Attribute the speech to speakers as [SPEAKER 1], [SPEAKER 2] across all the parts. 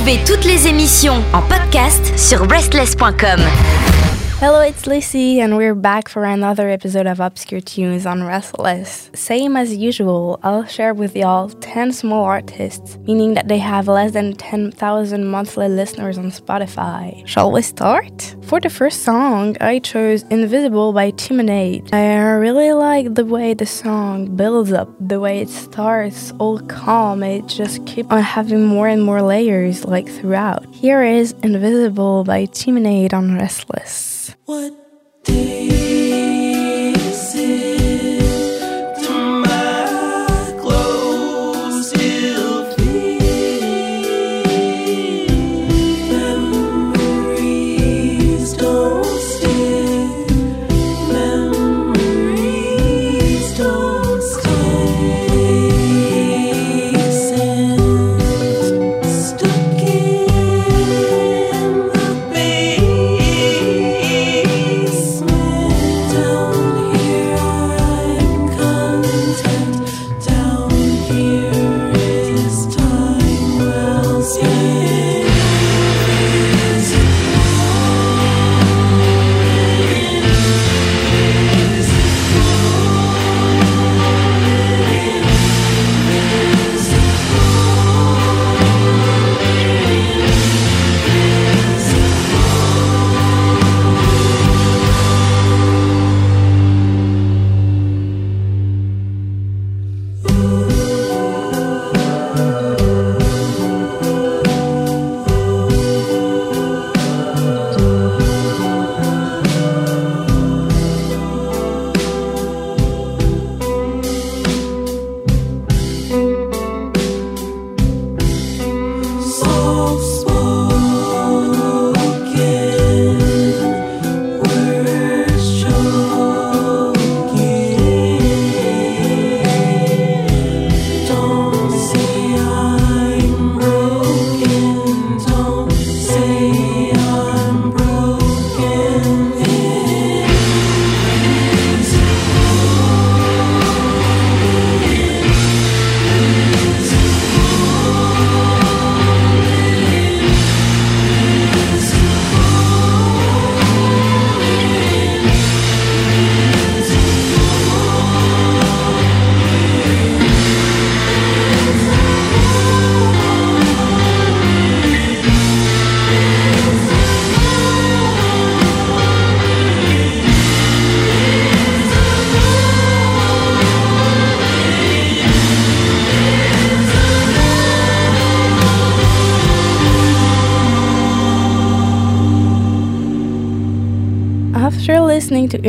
[SPEAKER 1] Retrouvez toutes les émissions en podcast sur breastless.com.
[SPEAKER 2] Hello, it's Lici, and we're back for another episode of Obscure Tunes on Restless. Same as usual, I'll share with y'all 10 small artists, meaning that they have less than 10,000 monthly listeners on Spotify. Shall we start? For the first song, I chose Invisible by Teamonade. I really like the way the song builds up, the way it starts all calm, it just keeps on having more and more layers like throughout. Here is Invisible by Teamonade on Restless.
[SPEAKER 3] What day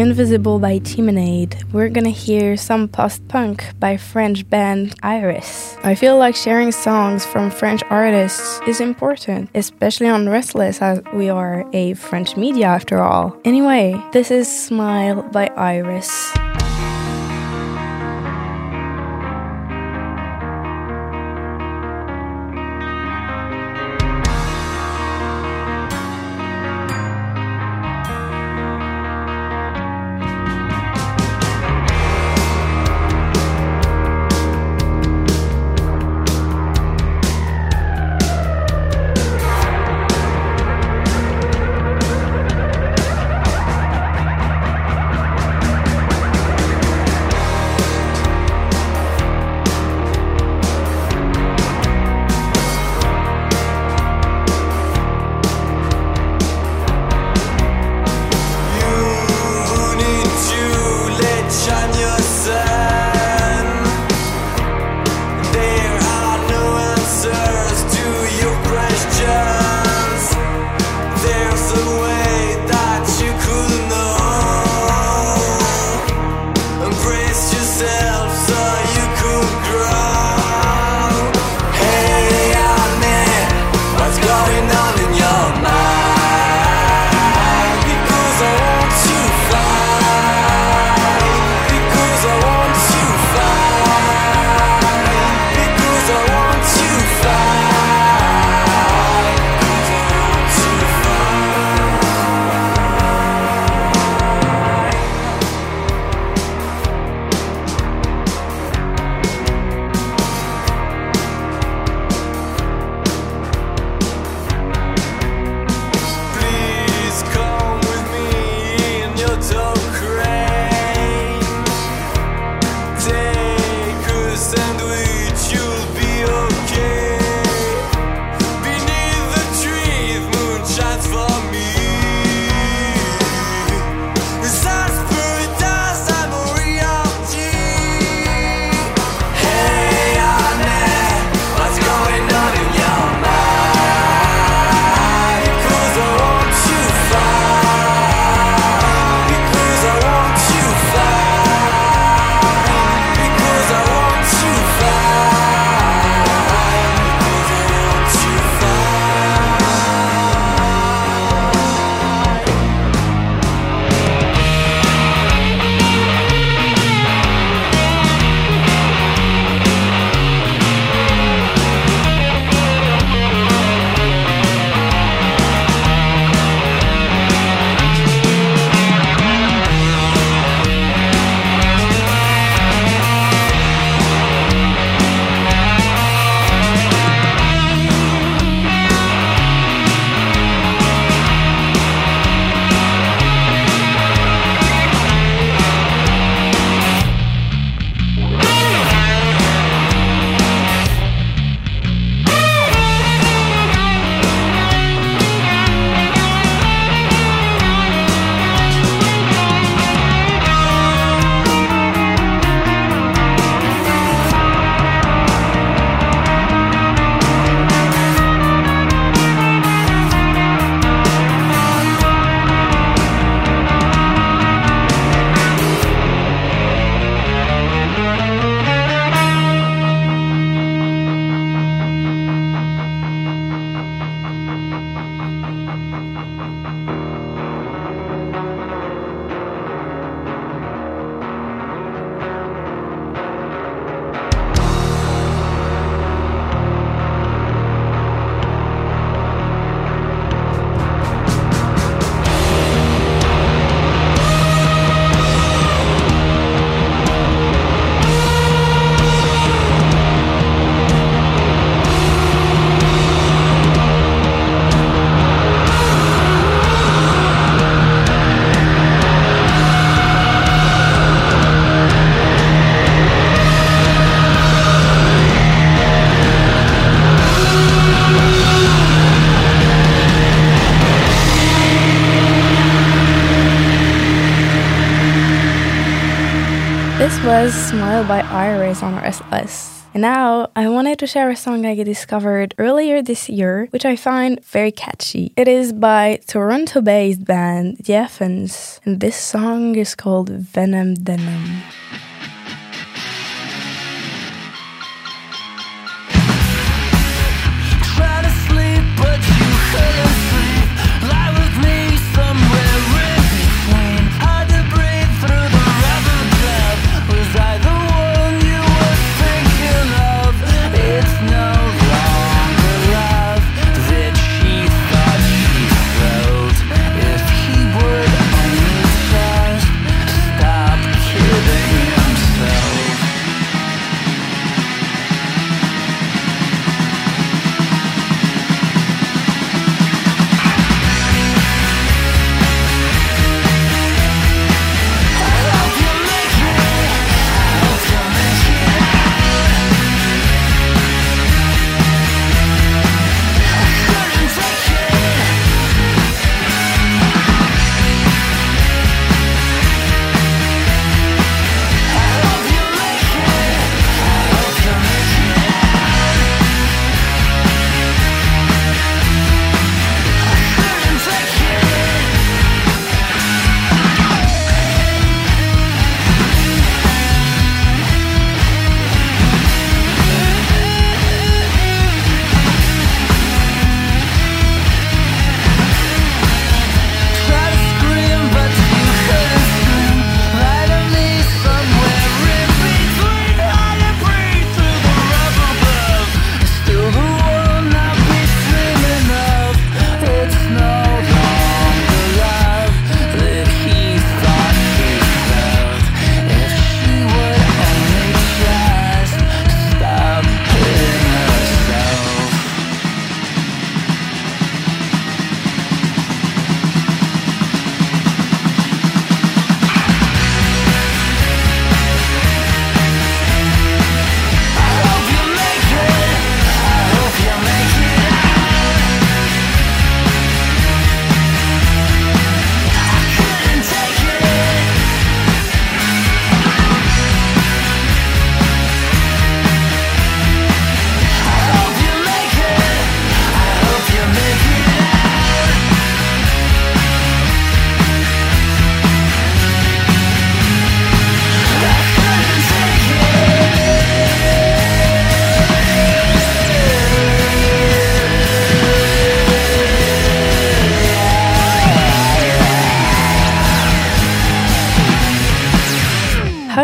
[SPEAKER 2] Invisible by Teamonade, we're gonna hear some post punk by French band Iris. I feel like sharing songs from French artists is important, especially on Restless as we are a French media after all. Anyway, this is Smile by Iris.
[SPEAKER 3] Was Smile by Iris on Restless. And now I wanted to share a song I discovered earlier this year, which I find very catchy. It is by Toronto based band The Effens, and this song is called Venom Denim.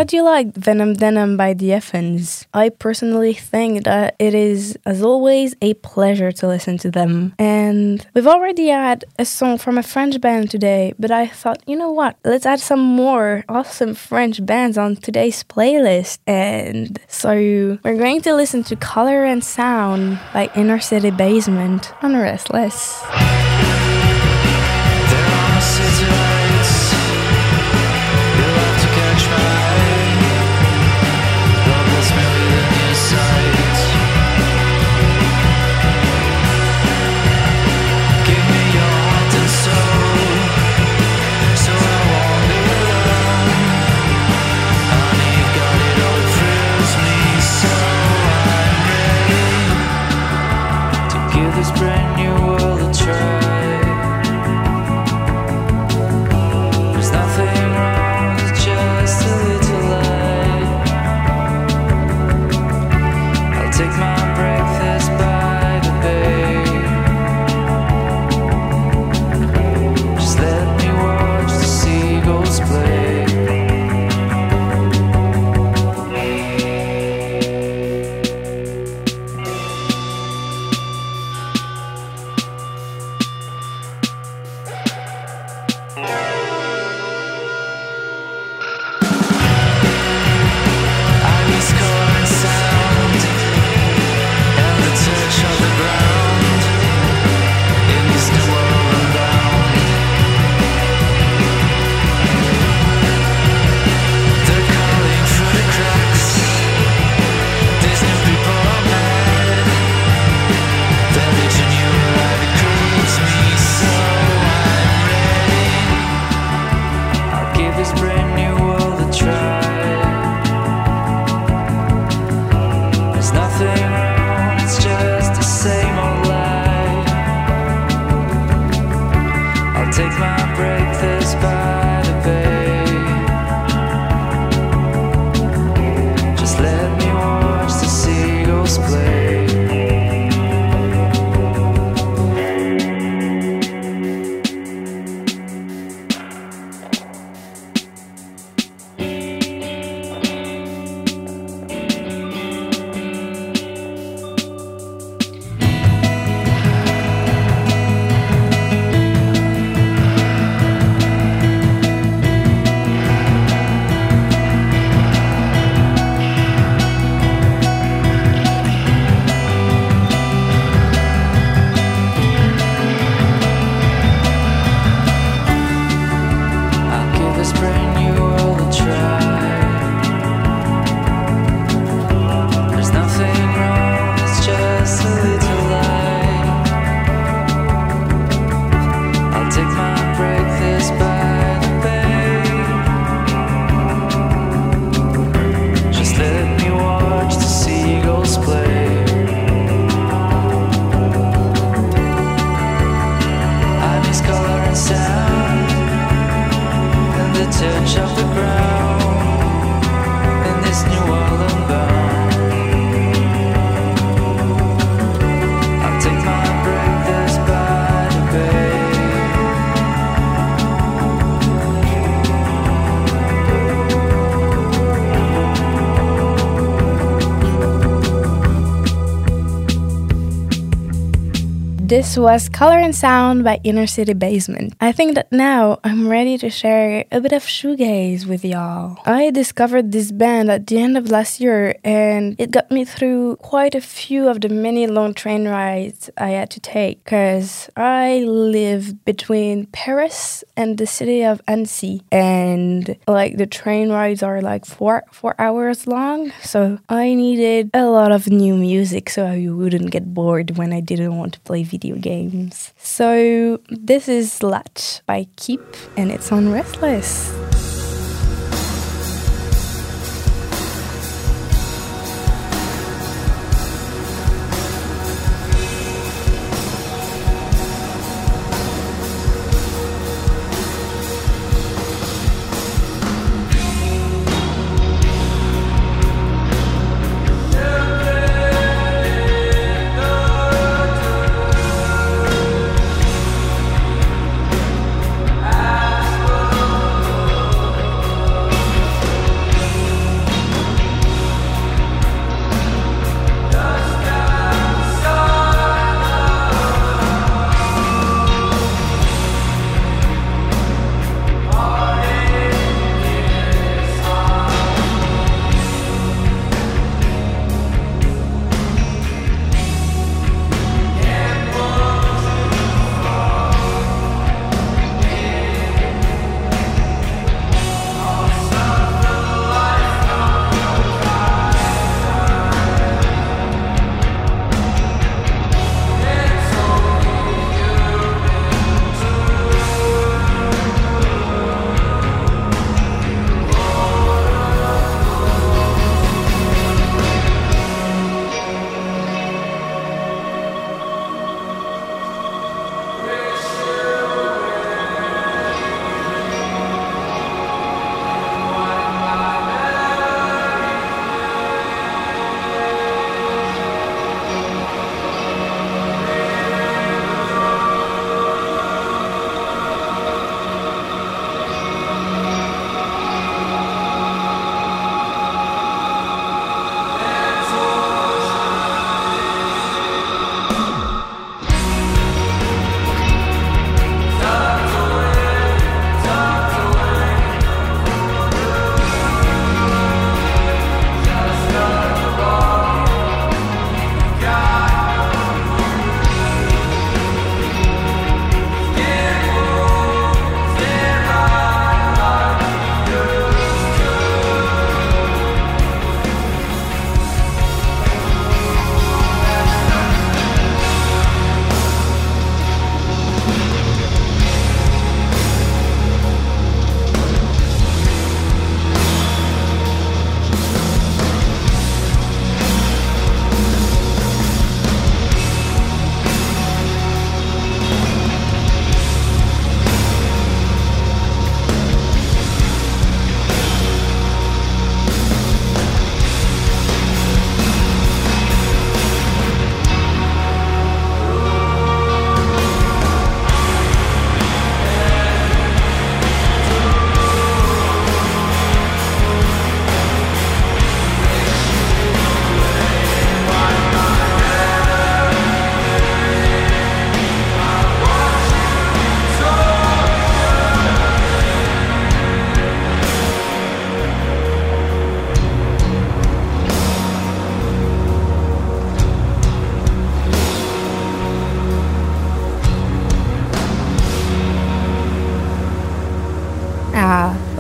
[SPEAKER 3] Do you like Venom Denim by The Effens? I personally think that it is, as always, a pleasure to listen to them. And we've already had a song from a French band today, but I thought, you know what? Let's add some more awesome French bands on today's playlist. And so we're going to listen to Color and Sound by Inner City Basement on Restless.
[SPEAKER 4] This brand Shelter
[SPEAKER 2] This was Color and Sound by Inner City Basement. I think that now I'm ready to share a bit of shoegaze with y'all. I discovered this band at the end of last year and it got me through quite a few of the many long train rides I had to take because I live between Paris and the city of Annecy and like the train rides are like four four hours long so I needed a lot of new music so I wouldn't get bored when I didn't want to play video games. So this is Latch by Keep and it's on Restless.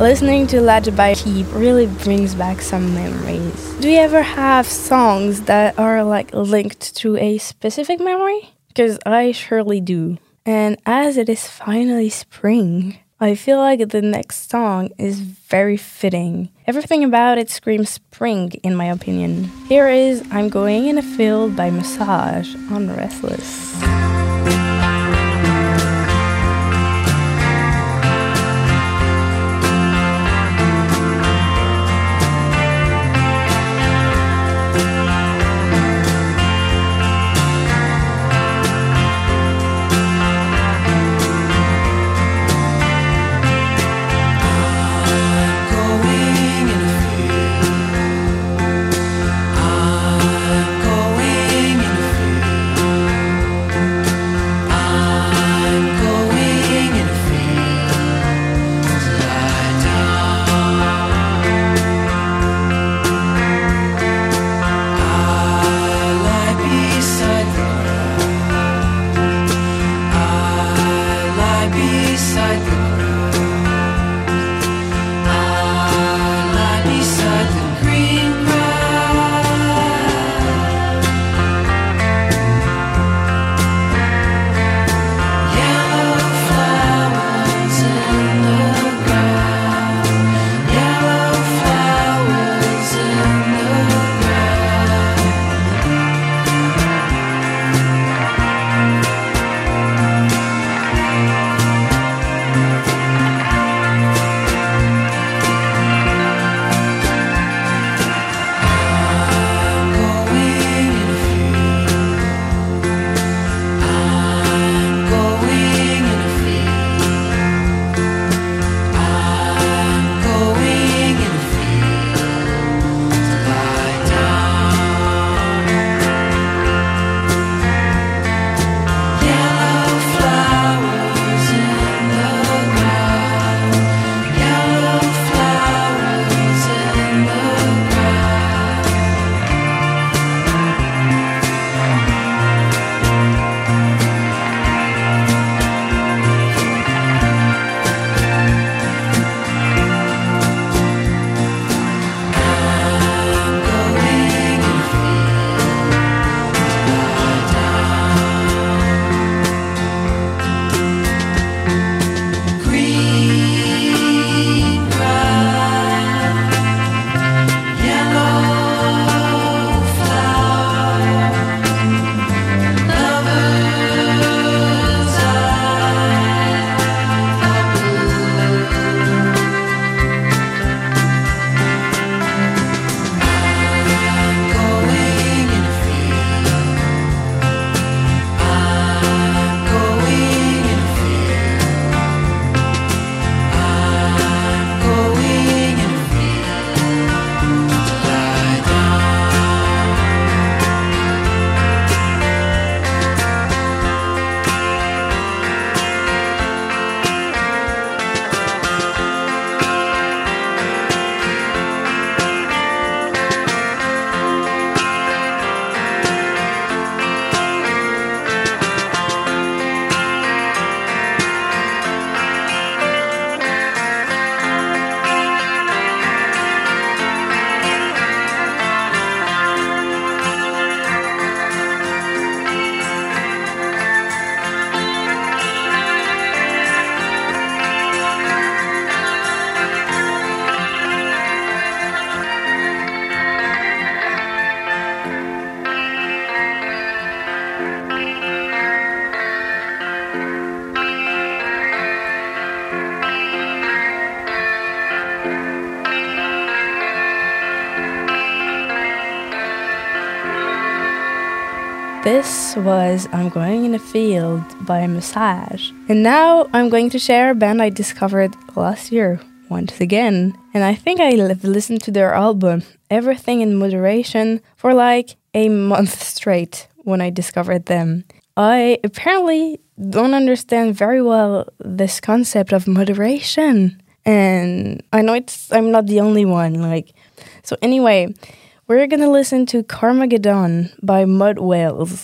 [SPEAKER 2] Listening to by Keep really brings back some memories. Do you ever have songs that are like linked to a specific memory? Because I surely do. And as it is finally spring, I feel like the next song is very fitting. Everything about it screams spring, in my opinion. Here is I'm Going in a Field by Massage on Restless.
[SPEAKER 5] This was I'm Going in a Field by Massage. And now I'm going to share a band I discovered last year once again. And I think I have listened to their album, Everything in Moderation, for like a month straight when I discovered them. I apparently don't understand very well this concept of moderation. And I know it's I'm not the only one. Like so anyway, we're gonna listen to Karmageddon by Mud Whales.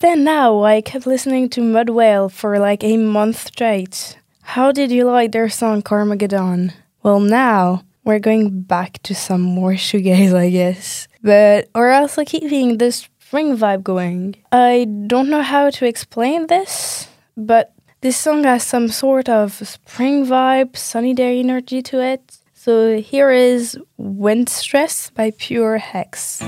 [SPEAKER 5] Understand now I kept listening to Mud Whale for like a month straight. How did you like their song Karmageddon? Well, now we're going back to some more shoegaze, I guess. But we're also keeping this spring vibe going. I don't know how to explain this, but this song has some sort of spring vibe, sunny day energy to it. So here is Wind Stress by Pure Hex.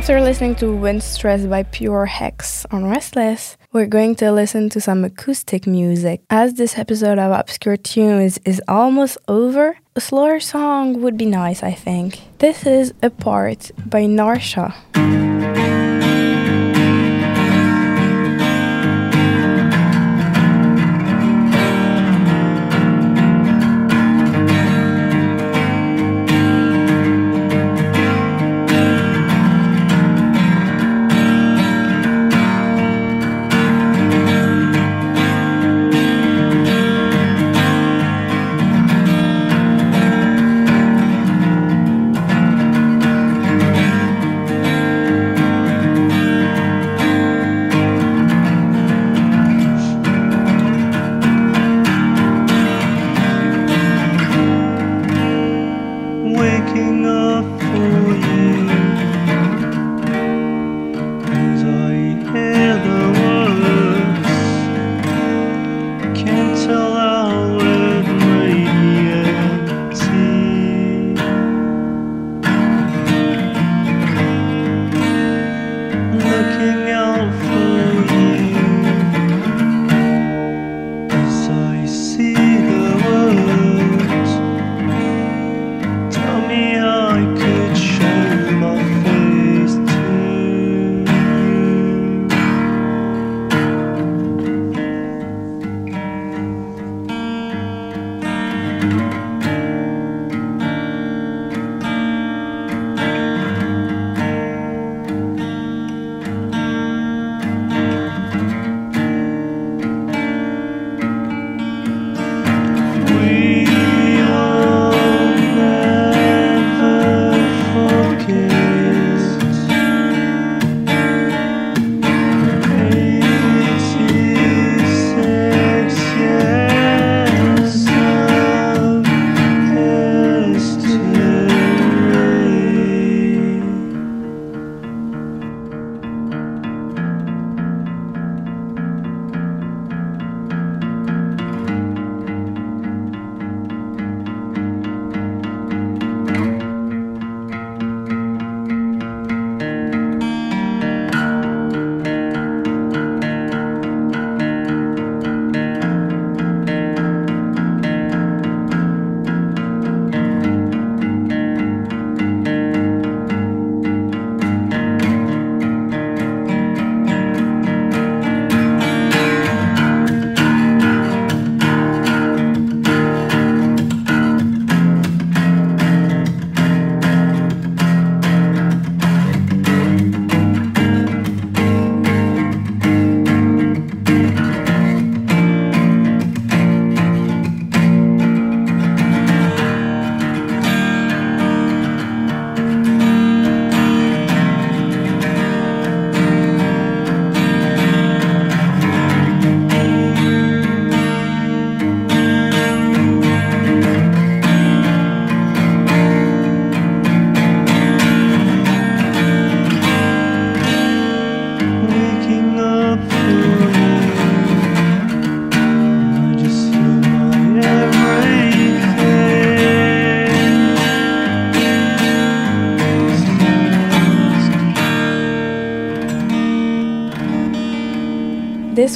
[SPEAKER 6] After listening to Wind Stress by Pure Hex on Restless, we're going to listen to some acoustic music. As this episode of Obscure Tunes is almost over, a slower song would be nice, I think. This is Apart by Narcia.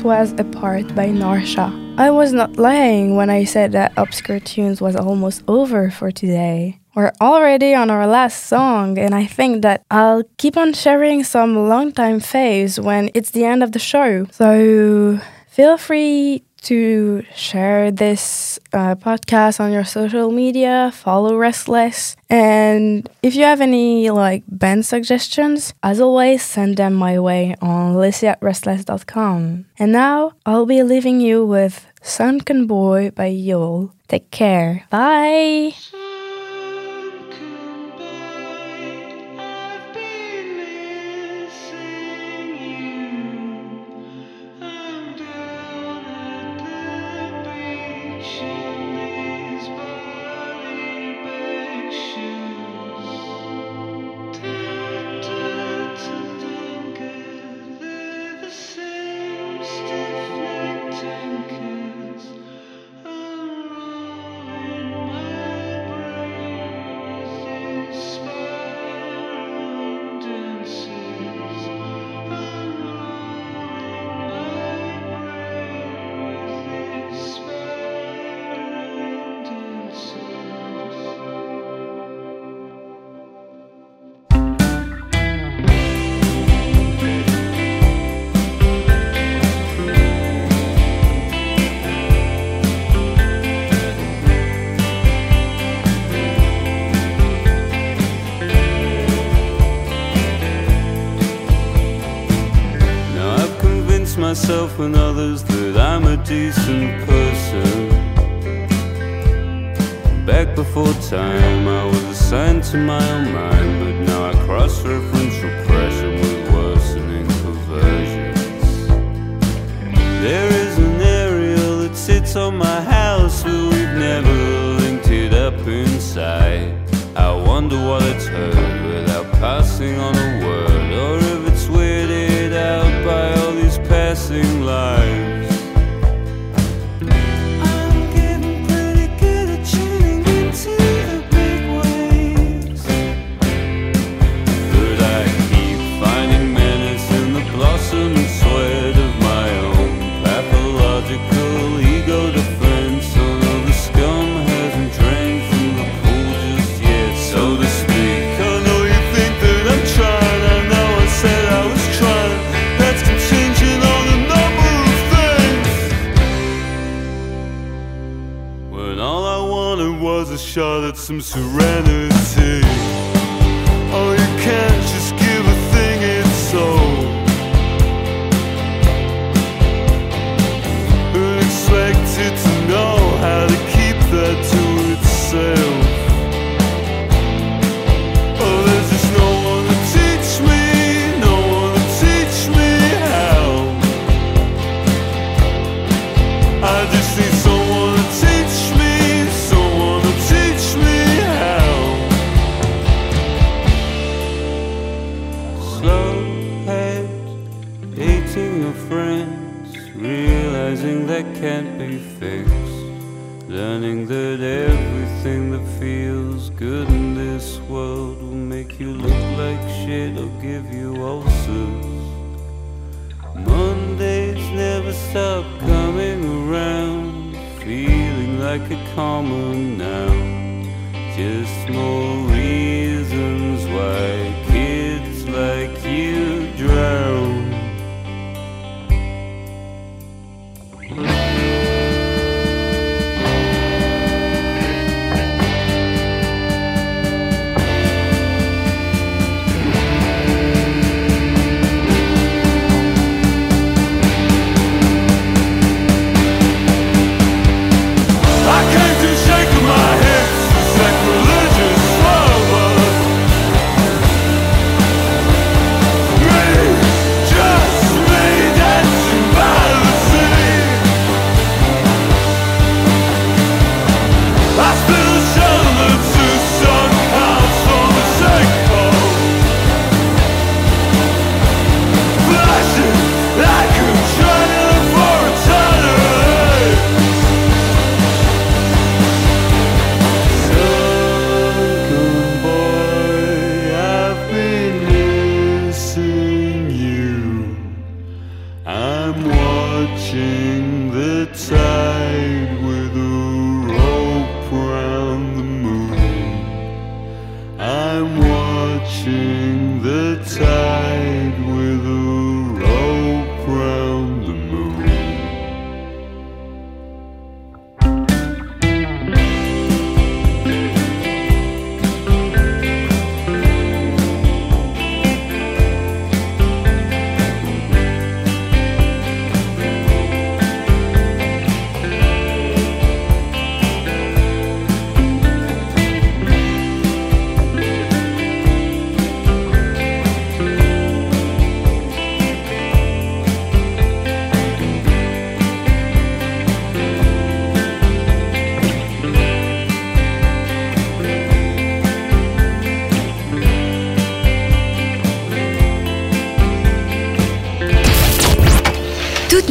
[SPEAKER 6] Was Apart by Narcia. I was not lying when I said that Obscure Tunes was almost over for today. We're already on our last song, and I think that I'll keep on sharing some longtime faves when it's the end of the show. So feel free to share this uh, podcast on your social media, follow Restless, and if you have any like band suggestions, as always, send them my way on lici at restless.com. And now I'll be leaving you with Sunken Boy by Yowl. Take care. Bye.
[SPEAKER 7] Myself and others that I'm a decent person. Back before time, I was assigned to my own mind, but now I cross reference repression with worsening perversions. There is an aerial that sits on my house, but we've never linked it up inside. I wonder what it's heard without passing on a Learning that everything that feels good in this world will make you look like shit or give you ulcers. Mondays never stop coming around, feeling like a common noun. Just more reasons why kids like you